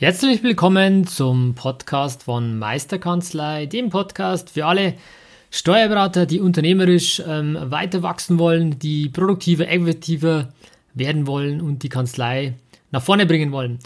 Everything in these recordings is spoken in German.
Herzlich willkommen zum Podcast von Meisterkanzlei, dem Podcast für alle Steuerberater, die unternehmerisch ähm, weiter wachsen wollen, die produktiver, effektiver werden wollen und die Kanzlei nach vorne bringen wollen.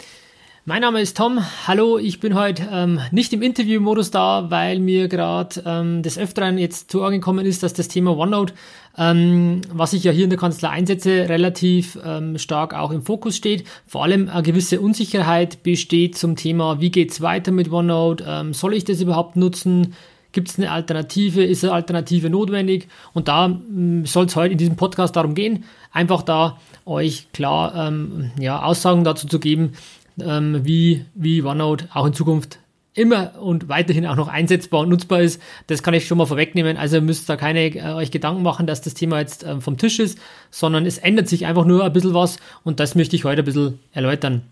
Mein Name ist Tom. Hallo, ich bin heute ähm, nicht im Interviewmodus da, weil mir gerade ähm, des Öfteren jetzt zu Ohren gekommen ist, dass das Thema OneNote, ähm, was ich ja hier in der Kanzlei einsetze, relativ ähm, stark auch im Fokus steht. Vor allem eine gewisse Unsicherheit besteht zum Thema, wie geht's weiter mit OneNote? Ähm, soll ich das überhaupt nutzen? Gibt es eine Alternative? Ist eine Alternative notwendig? Und da mm, soll es heute in diesem Podcast darum gehen, einfach da euch klar ähm, ja, Aussagen dazu zu geben, ähm, wie, wie OneNote auch in Zukunft immer und weiterhin auch noch einsetzbar und nutzbar ist. Das kann ich schon mal vorwegnehmen. Also ihr müsst da keine äh, euch Gedanken machen, dass das Thema jetzt äh, vom Tisch ist, sondern es ändert sich einfach nur ein bisschen was und das möchte ich heute ein bisschen erläutern.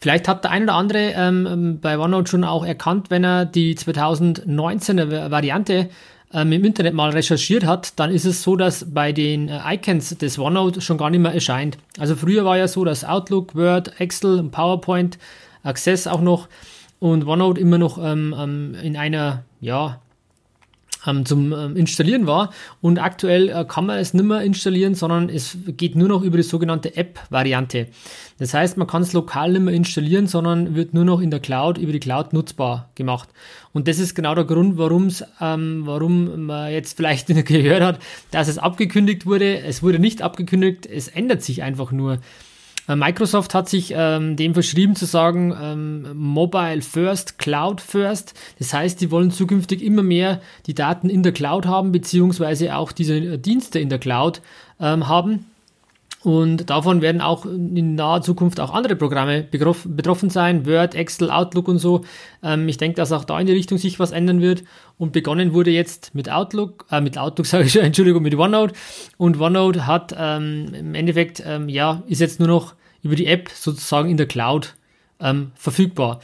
Vielleicht hat der ein oder andere ähm, bei OneNote schon auch erkannt, wenn er die 2019er Variante ähm, im Internet mal recherchiert hat, dann ist es so, dass bei den äh, Icons des OneNote schon gar nicht mehr erscheint. Also früher war ja so, dass Outlook, Word, Excel, PowerPoint, Access auch noch und OneNote immer noch ähm, ähm, in einer, ja, ähm, zum ähm, Installieren war. Und aktuell äh, kann man es nicht mehr installieren, sondern es geht nur noch über die sogenannte App-Variante. Das heißt, man kann es lokal nicht mehr installieren, sondern wird nur noch in der Cloud, über die Cloud nutzbar gemacht. Und das ist genau der Grund, warum's, ähm, warum man jetzt vielleicht gehört hat, dass es abgekündigt wurde. Es wurde nicht abgekündigt, es ändert sich einfach nur. Äh, Microsoft hat sich ähm, dem verschrieben zu sagen, ähm, Mobile First, Cloud First. Das heißt, die wollen zukünftig immer mehr die Daten in der Cloud haben, beziehungsweise auch diese äh, Dienste in der Cloud ähm, haben. Und davon werden auch in naher Zukunft auch andere Programme betroffen sein, Word, Excel, Outlook und so. Ähm, ich denke, dass auch da in die Richtung sich was ändern wird. Und begonnen wurde jetzt mit Outlook, äh, mit Outlook sage ich, Entschuldigung, mit OneNote. Und OneNote hat ähm, im Endeffekt, ähm, ja, ist jetzt nur noch über die App sozusagen in der Cloud ähm, verfügbar.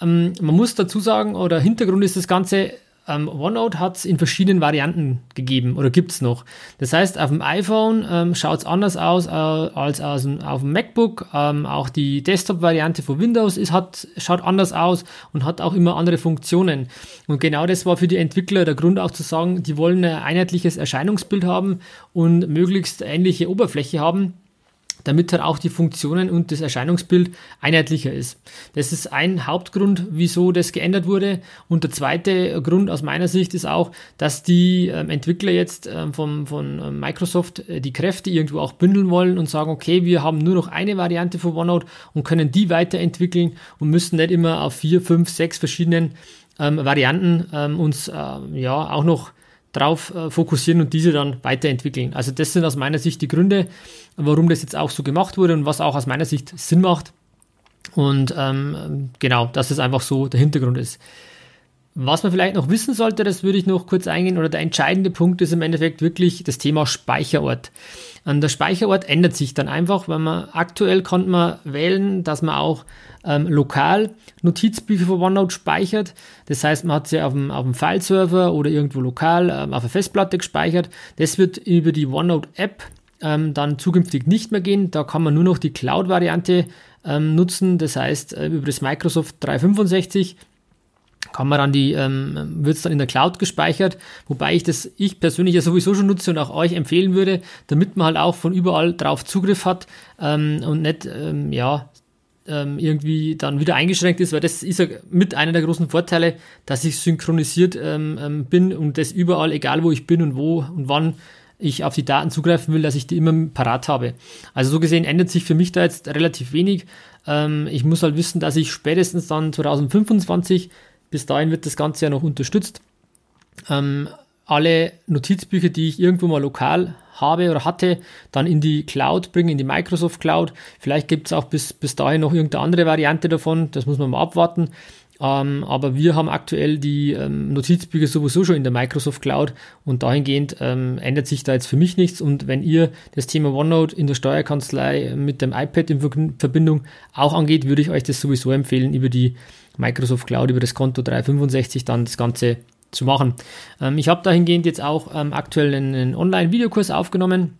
Ähm, man muss dazu sagen, oder Hintergrund ist das Ganze, ähm, OneNote hat es in verschiedenen Varianten gegeben oder gibt es noch. Das heißt, auf dem iPhone ähm, schaut es anders aus äh, als aus dem, auf dem MacBook. Ähm, auch die Desktop-Variante von Windows ist, hat, schaut anders aus und hat auch immer andere Funktionen. Und genau das war für die Entwickler der Grund auch zu sagen, die wollen ein einheitliches Erscheinungsbild haben und möglichst ähnliche Oberfläche haben damit halt auch die Funktionen und das Erscheinungsbild einheitlicher ist. Das ist ein Hauptgrund, wieso das geändert wurde. Und der zweite Grund aus meiner Sicht ist auch, dass die ähm, Entwickler jetzt ähm, vom, von ähm, Microsoft äh, die Kräfte irgendwo auch bündeln wollen und sagen, okay, wir haben nur noch eine Variante von OneNote und können die weiterentwickeln und müssen nicht immer auf vier, fünf, sechs verschiedenen ähm, Varianten ähm, uns äh, ja auch noch drauf äh, fokussieren und diese dann weiterentwickeln. Also das sind aus meiner Sicht die Gründe, warum das jetzt auch so gemacht wurde und was auch aus meiner Sicht Sinn macht. Und ähm, genau, dass es einfach so der Hintergrund ist. Was man vielleicht noch wissen sollte, das würde ich noch kurz eingehen, oder der entscheidende Punkt ist im Endeffekt wirklich das Thema Speicherort. Und der Speicherort ändert sich dann einfach, weil man aktuell kann man wählen, dass man auch ähm, lokal Notizbücher von OneNote speichert. Das heißt, man hat sie auf dem, auf dem File-Server oder irgendwo lokal ähm, auf der Festplatte gespeichert. Das wird über die OneNote-App ähm, dann zukünftig nicht mehr gehen. Da kann man nur noch die Cloud-Variante ähm, nutzen. Das heißt, äh, über das Microsoft 365 kann man dann die, ähm, wird es dann in der Cloud gespeichert, wobei ich das ich persönlich ja sowieso schon nutze und auch euch empfehlen würde, damit man halt auch von überall drauf Zugriff hat ähm, und nicht, ähm, ja, ähm, irgendwie dann wieder eingeschränkt ist, weil das ist ja mit einer der großen Vorteile, dass ich synchronisiert ähm, ähm, bin und das überall, egal wo ich bin und wo und wann ich auf die Daten zugreifen will, dass ich die immer parat habe. Also so gesehen ändert sich für mich da jetzt relativ wenig. Ich muss halt wissen, dass ich spätestens dann 2025 bis dahin wird das Ganze ja noch unterstützt. Ähm, alle Notizbücher, die ich irgendwo mal lokal habe oder hatte, dann in die Cloud bringen, in die Microsoft Cloud. Vielleicht gibt es auch bis, bis dahin noch irgendeine andere Variante davon, das muss man mal abwarten. Ähm, aber wir haben aktuell die ähm, Notizbücher sowieso schon in der Microsoft Cloud und dahingehend ähm, ändert sich da jetzt für mich nichts. Und wenn ihr das Thema OneNote in der Steuerkanzlei mit dem iPad in Verbindung auch angeht, würde ich euch das sowieso empfehlen, über die Microsoft Cloud, über das Konto 365 dann das Ganze zu machen. Ähm, ich habe dahingehend jetzt auch ähm, aktuell einen, Online-Videokurs aufgenommen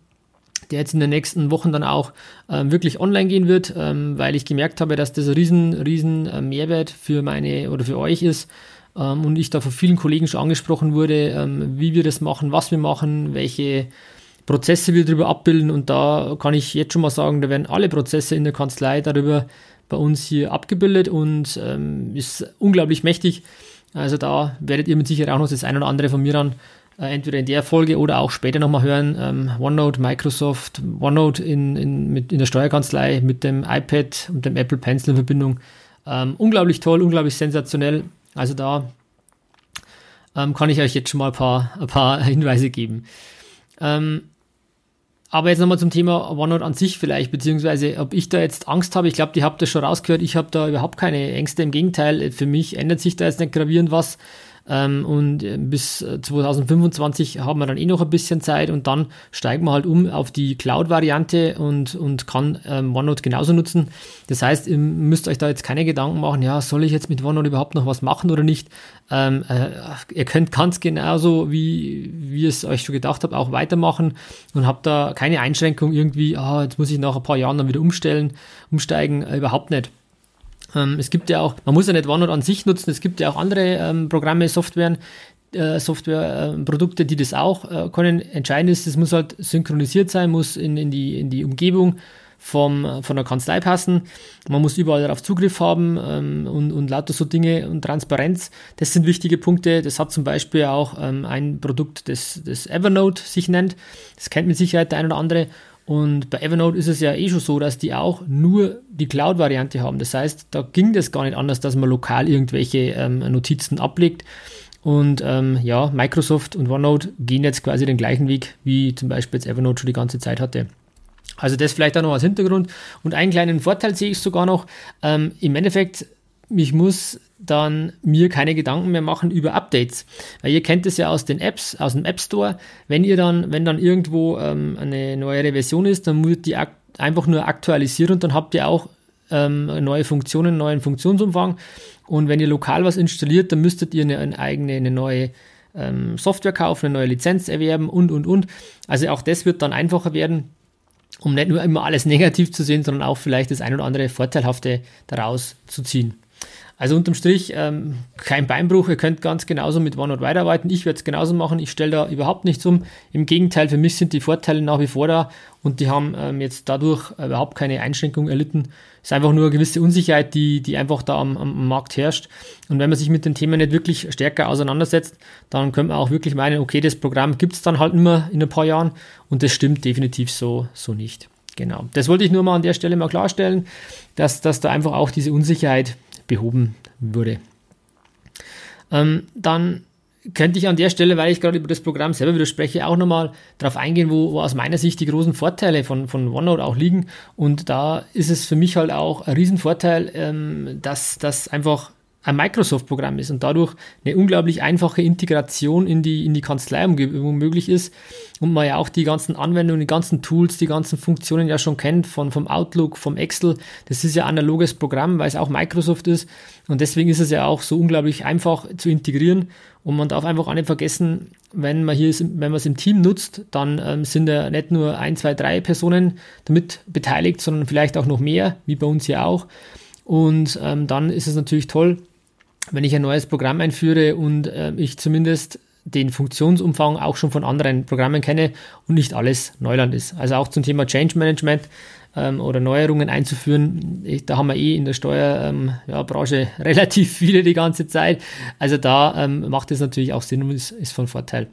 der jetzt in den nächsten Wochen dann auch ähm, wirklich online gehen wird, ähm, weil ich gemerkt habe, dass das ein riesen, riesen äh, Mehrwert für meine oder für euch ist ähm, und ich da von vielen Kollegen schon angesprochen wurde, ähm, wie wir das machen, was wir machen, welche Prozesse wir darüber abbilden und da kann ich jetzt schon mal sagen, da werden alle Prozesse in der Kanzlei darüber bei uns hier abgebildet und ähm, ist unglaublich mächtig. Also da werdet ihr mit Sicherheit auch noch das ein oder andere von mir dann äh, entweder in der Folge oder auch später nochmal hören. Ähm, OneNote, Microsoft, OneNote in, in, mit, in der Steuerkanzlei mit dem iPad und dem Apple Pencil in Verbindung. Ähm, unglaublich toll, unglaublich sensationell. Also da ähm, kann ich euch jetzt schon mal ein paar, ein paar Hinweise geben. Ähm, aber jetzt nochmal zum Thema OneNote an sich vielleicht, beziehungsweise ob ich da jetzt Angst habe. Ich glaube, die habt das schon rausgehört. Ich habe da überhaupt keine Ängste. Im Gegenteil, für mich ändert sich da jetzt nicht gravierend was. Ähm, und äh, bis 2025 äh, haben wir dann eh noch ein bisschen Zeit und dann steigen wir halt um auf die Cloud-Variante und, und kann ähm, OneNote genauso nutzen. Das heißt, ihr müsst euch da jetzt keine Gedanken machen, ja, soll ich jetzt mit OneNote überhaupt noch was machen oder nicht? Ähm, äh, ihr könnt ganz genauso, wie, wie es euch schon gedacht habt, auch weitermachen und habt da keine Einschränkung irgendwie, ah, jetzt muss ich nach ein paar Jahren dann wieder umstellen, umsteigen, äh, überhaupt nicht. Ähm, es gibt ja auch, man muss ja nicht OneNote an sich nutzen, es gibt ja auch andere ähm, Programme, Softwaren, äh, Softwareprodukte, äh, die das auch äh, können. Entscheidend ist, es muss halt synchronisiert sein, muss in, in, die, in die Umgebung vom, von der Kanzlei passen. Man muss überall darauf Zugriff haben ähm, und, und lauter so Dinge und Transparenz. Das sind wichtige Punkte. Das hat zum Beispiel auch ähm, ein Produkt, das, das Evernote sich nennt. Das kennt mit Sicherheit der ein oder andere. Und bei Evernote ist es ja eh schon so, dass die auch nur die Cloud-Variante haben. Das heißt, da ging das gar nicht anders, dass man lokal irgendwelche ähm, Notizen ablegt. Und ähm, ja, Microsoft und OneNote gehen jetzt quasi den gleichen Weg, wie zum Beispiel jetzt Evernote schon die ganze Zeit hatte. Also das vielleicht auch noch als Hintergrund. Und einen kleinen Vorteil sehe ich sogar noch. Ähm, Im Endeffekt ich muss dann mir keine Gedanken mehr machen über Updates. Weil ihr kennt es ja aus den Apps, aus dem App Store. Wenn ihr dann, wenn dann irgendwo ähm, eine neuere Version ist, dann muss die einfach nur aktualisieren und dann habt ihr auch ähm, neue Funktionen, neuen Funktionsumfang. Und wenn ihr lokal was installiert, dann müsstet ihr eine, eine eigene, eine neue ähm, Software kaufen, eine neue Lizenz erwerben und und und. Also auch das wird dann einfacher werden um nicht nur immer alles negativ zu sehen, sondern auch vielleicht das ein oder andere Vorteilhafte daraus zu ziehen. Also unterm Strich ähm, kein Beinbruch, ihr könnt ganz genauso mit OneNote weiterarbeiten. Ich werde es genauso machen, ich stelle da überhaupt nichts um. Im Gegenteil, für mich sind die Vorteile nach wie vor da und die haben ähm, jetzt dadurch überhaupt keine Einschränkung erlitten. Es ist einfach nur eine gewisse Unsicherheit, die, die einfach da am, am Markt herrscht. Und wenn man sich mit dem Thema nicht wirklich stärker auseinandersetzt, dann könnte man auch wirklich meinen, okay, das Programm gibt es dann halt immer in ein paar Jahren und das stimmt definitiv so, so nicht. Genau. Das wollte ich nur mal an der Stelle mal klarstellen, dass, dass da einfach auch diese Unsicherheit behoben würde. Ähm, dann könnte ich an der Stelle, weil ich gerade über das Programm selber wieder spreche, auch nochmal darauf eingehen, wo, wo, aus meiner Sicht die großen Vorteile von, von OneNote auch liegen. Und da ist es für mich halt auch ein Riesenvorteil, ähm, dass das einfach ein Microsoft-Programm ist und dadurch eine unglaublich einfache Integration in die, in die Kanzleiumgebung möglich ist und man ja auch die ganzen Anwendungen, die ganzen Tools, die ganzen Funktionen ja schon kennt von, vom Outlook, vom Excel. Das ist ja analoges Programm, weil es auch Microsoft ist und deswegen ist es ja auch so unglaublich einfach zu integrieren und man darf einfach auch nicht vergessen, wenn man hier wenn man es im Team nutzt, dann ähm, sind ja nicht nur ein, zwei, drei Personen damit beteiligt, sondern vielleicht auch noch mehr, wie bei uns hier auch. Und ähm, dann ist es natürlich toll, wenn ich ein neues Programm einführe und äh, ich zumindest den Funktionsumfang auch schon von anderen Programmen kenne und nicht alles Neuland ist. Also auch zum Thema Change Management ähm, oder Neuerungen einzuführen, ich, da haben wir eh in der Steuerbranche ähm, ja, relativ viele die ganze Zeit. Also da ähm, macht es natürlich auch Sinn und ist, ist von Vorteil.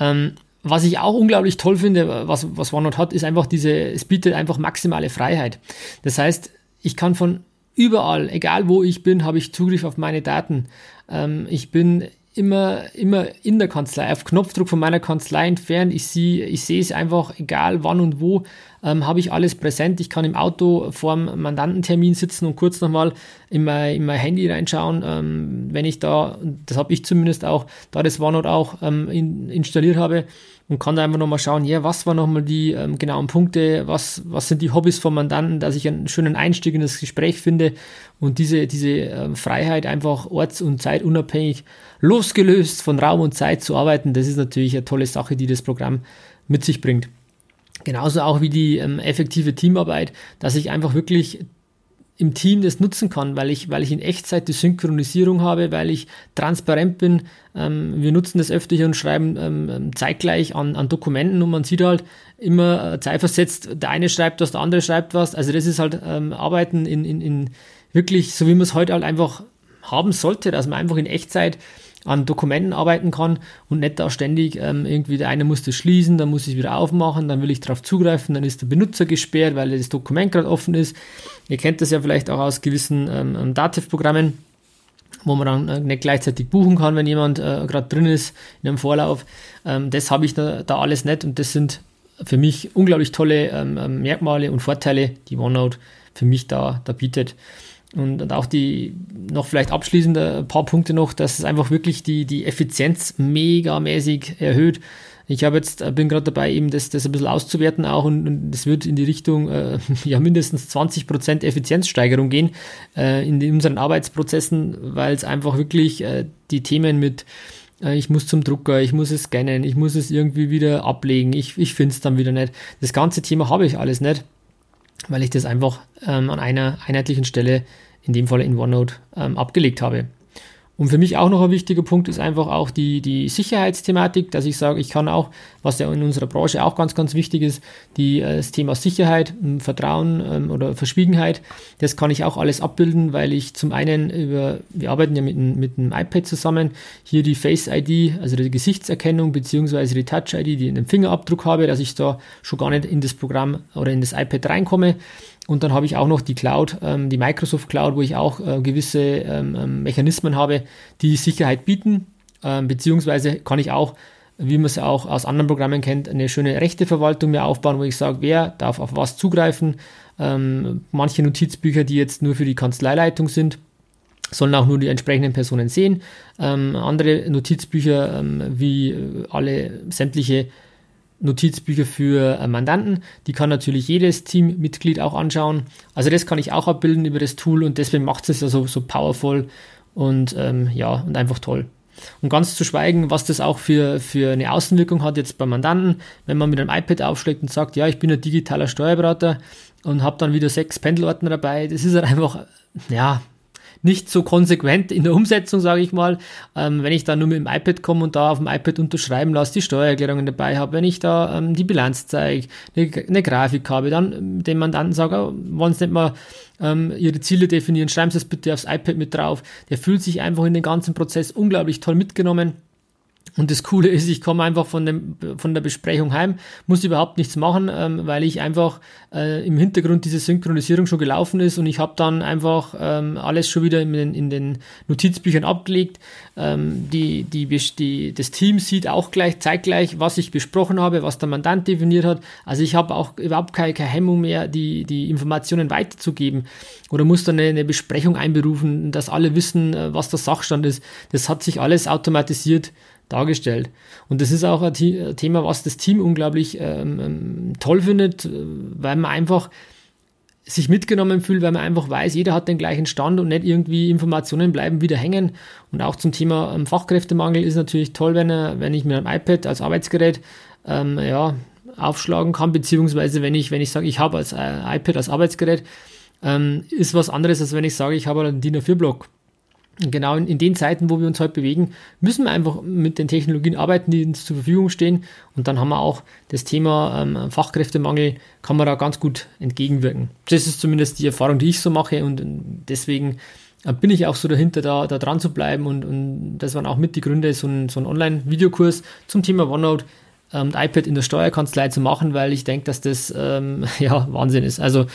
Ähm, was ich auch unglaublich toll finde, was, was OneNote hat, ist einfach diese, es bietet einfach maximale Freiheit. Das heißt, ich kann von überall, egal wo ich bin, habe ich Zugriff auf meine Daten. Ähm, ich bin immer, immer in der Kanzlei, auf Knopfdruck von meiner Kanzlei entfernt. Ich sehe, ich sehe es einfach, egal wann und wo, ähm, habe ich alles präsent. Ich kann im Auto vorm Mandantentermin sitzen und kurz nochmal in mein, in mein Handy reinschauen, ähm, wenn ich da, das habe ich zumindest auch, da das OneNote auch ähm, in, installiert habe und kann da einfach nochmal schauen, ja, was waren nochmal die ähm, genauen Punkte, was, was sind die Hobbys vom Mandanten, dass ich einen schönen Einstieg in das Gespräch finde und diese, diese äh, Freiheit einfach orts- und zeitunabhängig losgelöst von Raum und Zeit zu arbeiten, das ist natürlich eine tolle Sache, die das Programm mit sich bringt. Genauso auch wie die ähm, effektive Teamarbeit, dass ich einfach wirklich im Team das nutzen kann, weil ich, weil ich in Echtzeit die Synchronisierung habe, weil ich transparent bin. Ähm, wir nutzen das öfter hier und schreiben ähm, ähm, zeitgleich an, an Dokumenten und man sieht halt immer äh, zeitversetzt, der eine schreibt was, der andere schreibt was. Also das ist halt ähm, Arbeiten in, in, in wirklich, so wie man es heute halt einfach haben sollte, dass man einfach in Echtzeit an Dokumenten arbeiten kann und nicht da ständig ähm, irgendwie der eine muss das schließen, dann muss ich wieder aufmachen, dann will ich darauf zugreifen, dann ist der Benutzer gesperrt, weil das Dokument gerade offen ist. Ihr kennt das ja vielleicht auch aus gewissen ähm, ähm Dativ-Programmen, wo man dann äh, nicht gleichzeitig buchen kann, wenn jemand äh, gerade drin ist in einem Vorlauf. Ähm, das habe ich da, da, alles nicht und das sind für mich unglaublich tolle ähm, ähm, Merkmale und Vorteile, die OneNote für mich da, da bietet. Und, und auch die, noch vielleicht abschließend paar Punkte noch, dass es einfach wirklich die, die Effizienz megamäßig erhöht. Ich habe jetzt, äh, bin gerade dabei, eben das, das ein bisschen auszuwerten auch und es wird in die Richtung äh, ja mindestens 20% Effizienzsteigerung gehen äh, in, in unseren Arbeitsprozessen, weil es einfach wirklich äh, die Themen mit äh, ich muss zum Drucker, ich muss es scannen, ich muss es irgendwie wieder ablegen, ich, ich finde es dann wieder nicht. Das ganze Thema habe ich alles nicht weil ich das einfach ähm, an einer einheitlichen Stelle, in dem Fall in OneNote, ähm, abgelegt habe. Und für mich auch noch ein wichtiger Punkt ist einfach auch die, die Sicherheitsthematik, dass ich sage, ich kann auch, was ja in unserer Branche auch ganz, ganz wichtig ist, die, äh, das Thema Sicherheit, Vertrauen ähm, oder Verschwiegenheit, das kann ich auch alles abbilden, weil ich zum einen über, wir arbeiten ja mit, mit einem iPad zusammen, hier die Face ID, also die Gesichtserkennung beziehungsweise die Touch ID, die in den Fingerabdruck habe, dass ich da schon gar nicht in das Programm oder in das iPad reinkomme. Und dann habe ich auch noch die Cloud, ähm, die Microsoft Cloud, wo ich auch äh, gewisse ähm, ähm, Mechanismen habe, die Sicherheit bieten. Ähm, beziehungsweise kann ich auch, wie man es auch aus anderen Programmen kennt, eine schöne Rechteverwaltung mir aufbauen, wo ich sage, wer darf auf was zugreifen. Ähm, manche Notizbücher, die jetzt nur für die Kanzleileitung sind, sollen auch nur die entsprechenden Personen sehen. Ähm, andere Notizbücher, wie äh, alle sämtliche Notizbücher für äh, Mandanten. Die kann natürlich jedes Teammitglied auch anschauen. Also das kann ich auch abbilden über das Tool und deswegen macht es also so powerful und ähm, ja, und einfach toll. Und ganz zu schweigen, was das auch für, für eine Außenwirkung hat jetzt beim Mandanten, wenn man mit einem iPad aufschlägt und sagt, ja, ich bin ein digitaler Steuerberater und habe dann wieder sechs Pendelordner dabei, das ist halt einfach, ja, nicht so konsequent in der Umsetzung, sage ich mal. Ähm, wenn ich da nur mit dem iPad komme und da auf dem iPad unterschreiben lasse, die Steuererklärungen dabei habe, wenn ich da ähm, die Bilanz zeige, eine, eine, Grafik habe, dann dem Mandanten sage, oh, wollen Sie nicht mal ähm, Ihre Ziele definieren, schreiben Sie es bitte aufs iPad mit drauf. Der fühlt sich einfach in den ganzen Prozess unglaublich toll mitgenommen und das Coole ist, ich komme einfach von, dem, von der Besprechung heim, muss überhaupt nichts machen, ähm, weil ich einfach äh, im Hintergrund diese Synchronisierung schon gelaufen ist und ich habe dann einfach ähm, alles schon wieder in den, in den Notizbüchern abgelegt. Ähm, die, die, die, das Team sieht auch gleich zeitgleich, was ich besprochen habe, was der Mandant definiert hat. Also ich habe auch überhaupt keine, keine Hemmung mehr, die, die Informationen weiterzugeben oder muss dann eine, eine Besprechung einberufen, dass alle wissen, äh, was der Sachstand ist. Das hat sich alles automatisiert dargestellt. Und das ist auch ein Thema, was das Team unglaublich ähm, ähm, toll findet, äh, weil man einfach sich mitgenommen fühlt, weil man einfach weiß, jeder hat den gleichen Stand und nicht irgendwie Informationen bleiben wieder hängen. Und auch zum Thema ähm, Fachkräftemangel ist natürlich toll, wenn, er, wenn ich mit einem iPad als Arbeitsgerät ähm, ja, aufschlagen kann, beziehungsweise wenn ich, wenn ich sage, ich habe als äh, iPad als Arbeitsgerät, ähm, ist was anderes, als wenn ich sage, ich habe einen DIN A4-Block genau in, in, den Zeiten, wo wir uns heute bewegen, müssen wir einfach mit den Technologien arbeiten, die uns zur Verfügung stehen. Und dann haben wir auch das Thema ähm, Fachkräftemangel, kann man da ganz gut entgegenwirken. Das ist zumindest die Erfahrung, die ich so mache. Und deswegen äh, bin ich auch so dahinter, da, da dran zu bleiben. Und, und das waren auch mit die Gründe, so ein, so ein Online-Videokurs zum Thema OneNote ähm, iPad in der Steuerkanzlei zu machen, weil ich denke, dass das ähm, ja Wahnsinn ist. Also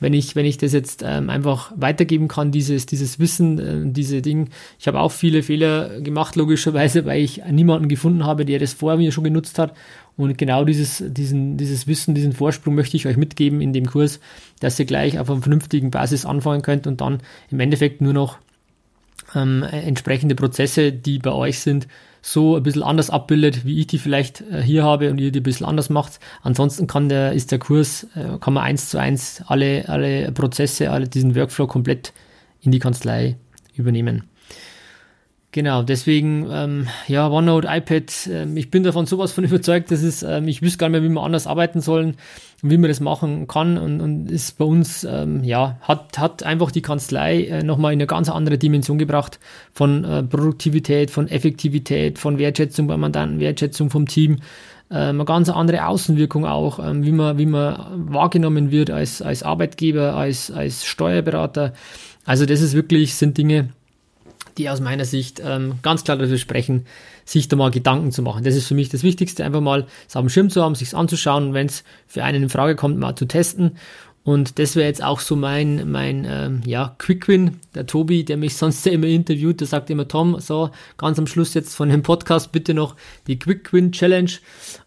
wenn ich, wenn ich das jetzt ähm, einfach weitergeben kann, dieses, dieses Wissen, äh, diese Dinge. Ich habe auch viele Fehler gemacht, logischerweise, weil ich niemanden gefunden habe, der das vor mir schon genutzt hat. Und genau dieses, diesen, dieses Wissen, diesen Vorsprung möchte ich euch mitgeben in dem Kurs, dass ihr gleich auf einer vernünftigen Basis anfangen könnt und dann im Endeffekt nur noch ähm, entsprechende Prozesse, die bei euch sind, so ein bisschen anders abbildet, wie ich die vielleicht äh, hier habe und ihr die ein bisschen anders macht. Ansonsten kann der, ist der Kurs, äh, kann man eins zu eins alle, alle Prozesse, alle diesen Workflow komplett in die Kanzlei übernehmen. Genau, deswegen, ähm, ja, OneNote, iPad, ähm, ich bin davon sowas von überzeugt, dass es, ähm, ich wüsste gar nicht mehr, wie wir anders arbeiten sollen und wie man das machen kann und, und ist bei uns, ähm, ja, hat, hat einfach die Kanzlei äh, nochmal in eine ganz andere Dimension gebracht von äh, Produktivität, von Effektivität, von Wertschätzung beim Mandanten, Wertschätzung vom Team, äh, eine ganz andere Außenwirkung auch, ähm, wie man, wie man wahrgenommen wird als, als Arbeitgeber, als, als Steuerberater. Also das ist wirklich, sind Dinge, die aus meiner Sicht ähm, ganz klar dafür sprechen, sich da mal Gedanken zu machen. Das ist für mich das Wichtigste, einfach mal es auf dem Schirm zu haben, sich anzuschauen und wenn es für einen in Frage kommt, mal zu testen. Und das wäre jetzt auch so mein, mein ähm, ja, Quick Win. Der Tobi, der mich sonst immer interviewt, der sagt immer, Tom, so ganz am Schluss jetzt von dem Podcast bitte noch die Quick Win Challenge.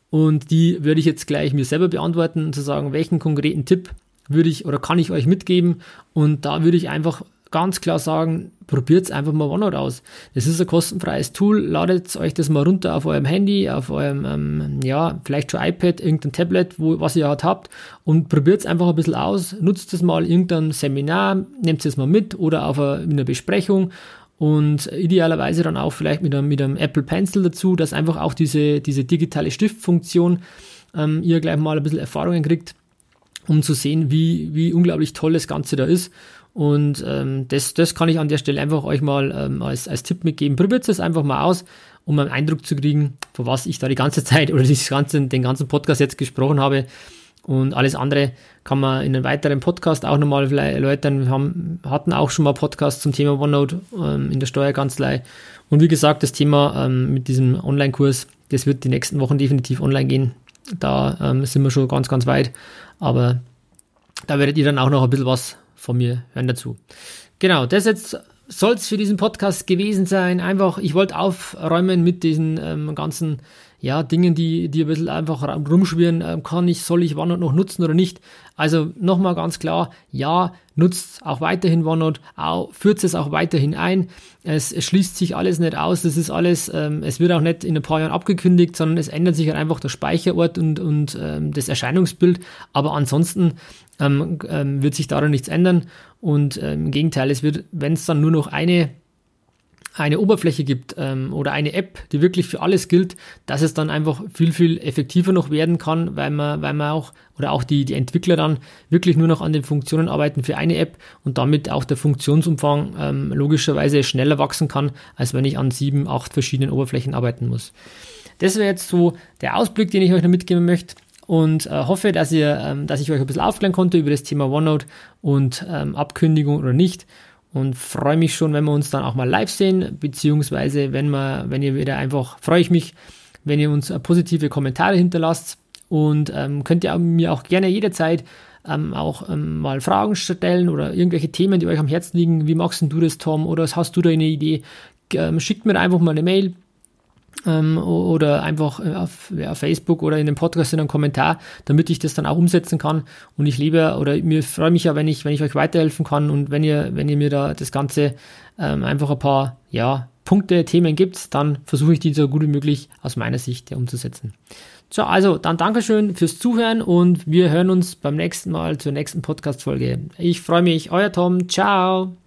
Und die würde ich jetzt gleich mir selber beantworten und zu sagen, welchen konkreten Tipp würde ich oder kann ich euch mitgeben. Und da würde ich einfach ganz klar sagen, probiert einfach mal OneNote aus. Das ist ein kostenfreies Tool, ladet euch das mal runter auf eurem Handy, auf eurem, ähm, ja, vielleicht schon iPad, irgendein Tablet, wo, was ihr halt habt und probiert es einfach ein bisschen aus, nutzt es mal irgendein Seminar, nehmt es mal mit oder auf eine, in einer Besprechung und idealerweise dann auch vielleicht mit einem, mit einem Apple Pencil dazu, dass einfach auch diese, diese digitale Stiftfunktion ähm, ihr gleich mal ein bisschen Erfahrungen kriegt, um zu sehen, wie, wie unglaublich toll das Ganze da ist und ähm, das, das kann ich an der Stelle einfach euch mal ähm, als, als Tipp mitgeben. Probiert es einfach mal aus, um einen Eindruck zu kriegen, von was ich da die ganze Zeit oder dieses ganze, den ganzen Podcast jetzt gesprochen habe. Und alles andere kann man in einem weiteren Podcast auch nochmal erläutern. Wir haben, hatten auch schon mal Podcasts zum Thema OneNote ähm, in der Steuerkanzlei. Und wie gesagt, das Thema ähm, mit diesem Online-Kurs, das wird die nächsten Wochen definitiv online gehen. Da ähm, sind wir schon ganz, ganz weit. Aber da werdet ihr dann auch noch ein bisschen was von mir hören dazu. Genau, das jetzt soll es für diesen Podcast gewesen sein. Einfach, ich wollte aufräumen mit diesen ähm, ganzen ja, Dingen, die, die ein bisschen einfach rumschwirren. Ähm, kann ich, soll ich OneNote noch nutzen oder nicht? Also nochmal ganz klar, ja, nutzt auch weiterhin OneNote, auch, führt es auch weiterhin ein. Es, es, schließt sich alles nicht aus, das ist alles, ähm, es wird auch nicht in ein paar Jahren abgekündigt, sondern es ändert sich halt einfach der Speicherort und, und ähm, das Erscheinungsbild. Aber ansonsten ähm, ähm, wird sich daran nichts ändern. Und ähm, im Gegenteil, es wird, wenn es dann nur noch eine eine Oberfläche gibt ähm, oder eine App, die wirklich für alles gilt, dass es dann einfach viel, viel effektiver noch werden kann, weil man, weil man auch oder auch die, die Entwickler dann wirklich nur noch an den Funktionen arbeiten für eine App und damit auch der Funktionsumfang ähm, logischerweise schneller wachsen kann, als wenn ich an sieben, acht verschiedenen Oberflächen arbeiten muss. Das wäre jetzt so der Ausblick, den ich euch noch mitgeben möchte und äh, hoffe, dass ihr, ähm, dass ich euch ein bisschen aufklären konnte über das Thema OneNote und ähm, Abkündigung oder nicht. Und freue mich schon, wenn wir uns dann auch mal live sehen, beziehungsweise wenn wir, wenn ihr wieder einfach, freue ich mich, wenn ihr uns äh, positive Kommentare hinterlasst und ähm, könnt ihr mir auch gerne jederzeit ähm, auch ähm, mal Fragen stellen oder irgendwelche Themen, die euch am Herzen liegen. Wie machst du das, Tom? Oder hast du da eine Idee? Ähm, schickt mir einfach mal eine Mail ähm, oder einfach äh, auf, auf, Facebook oder in dem Podcast in einem Kommentar, damit ich das dann auch umsetzen kann. Und ich liebe oder mir freue mich ja, wenn ich, wenn ich euch weiterhelfen kann und wenn ihr, wenn ihr mir da das Ganze ähm, einfach ein paar ja, Punkte, Themen gibt, dann versuche ich die so gut wie möglich aus meiner Sicht ja, umzusetzen. So, also dann Dankeschön fürs Zuhören und wir hören uns beim nächsten Mal zur nächsten Podcast-Folge. Ich freue mich, euer Tom. Ciao.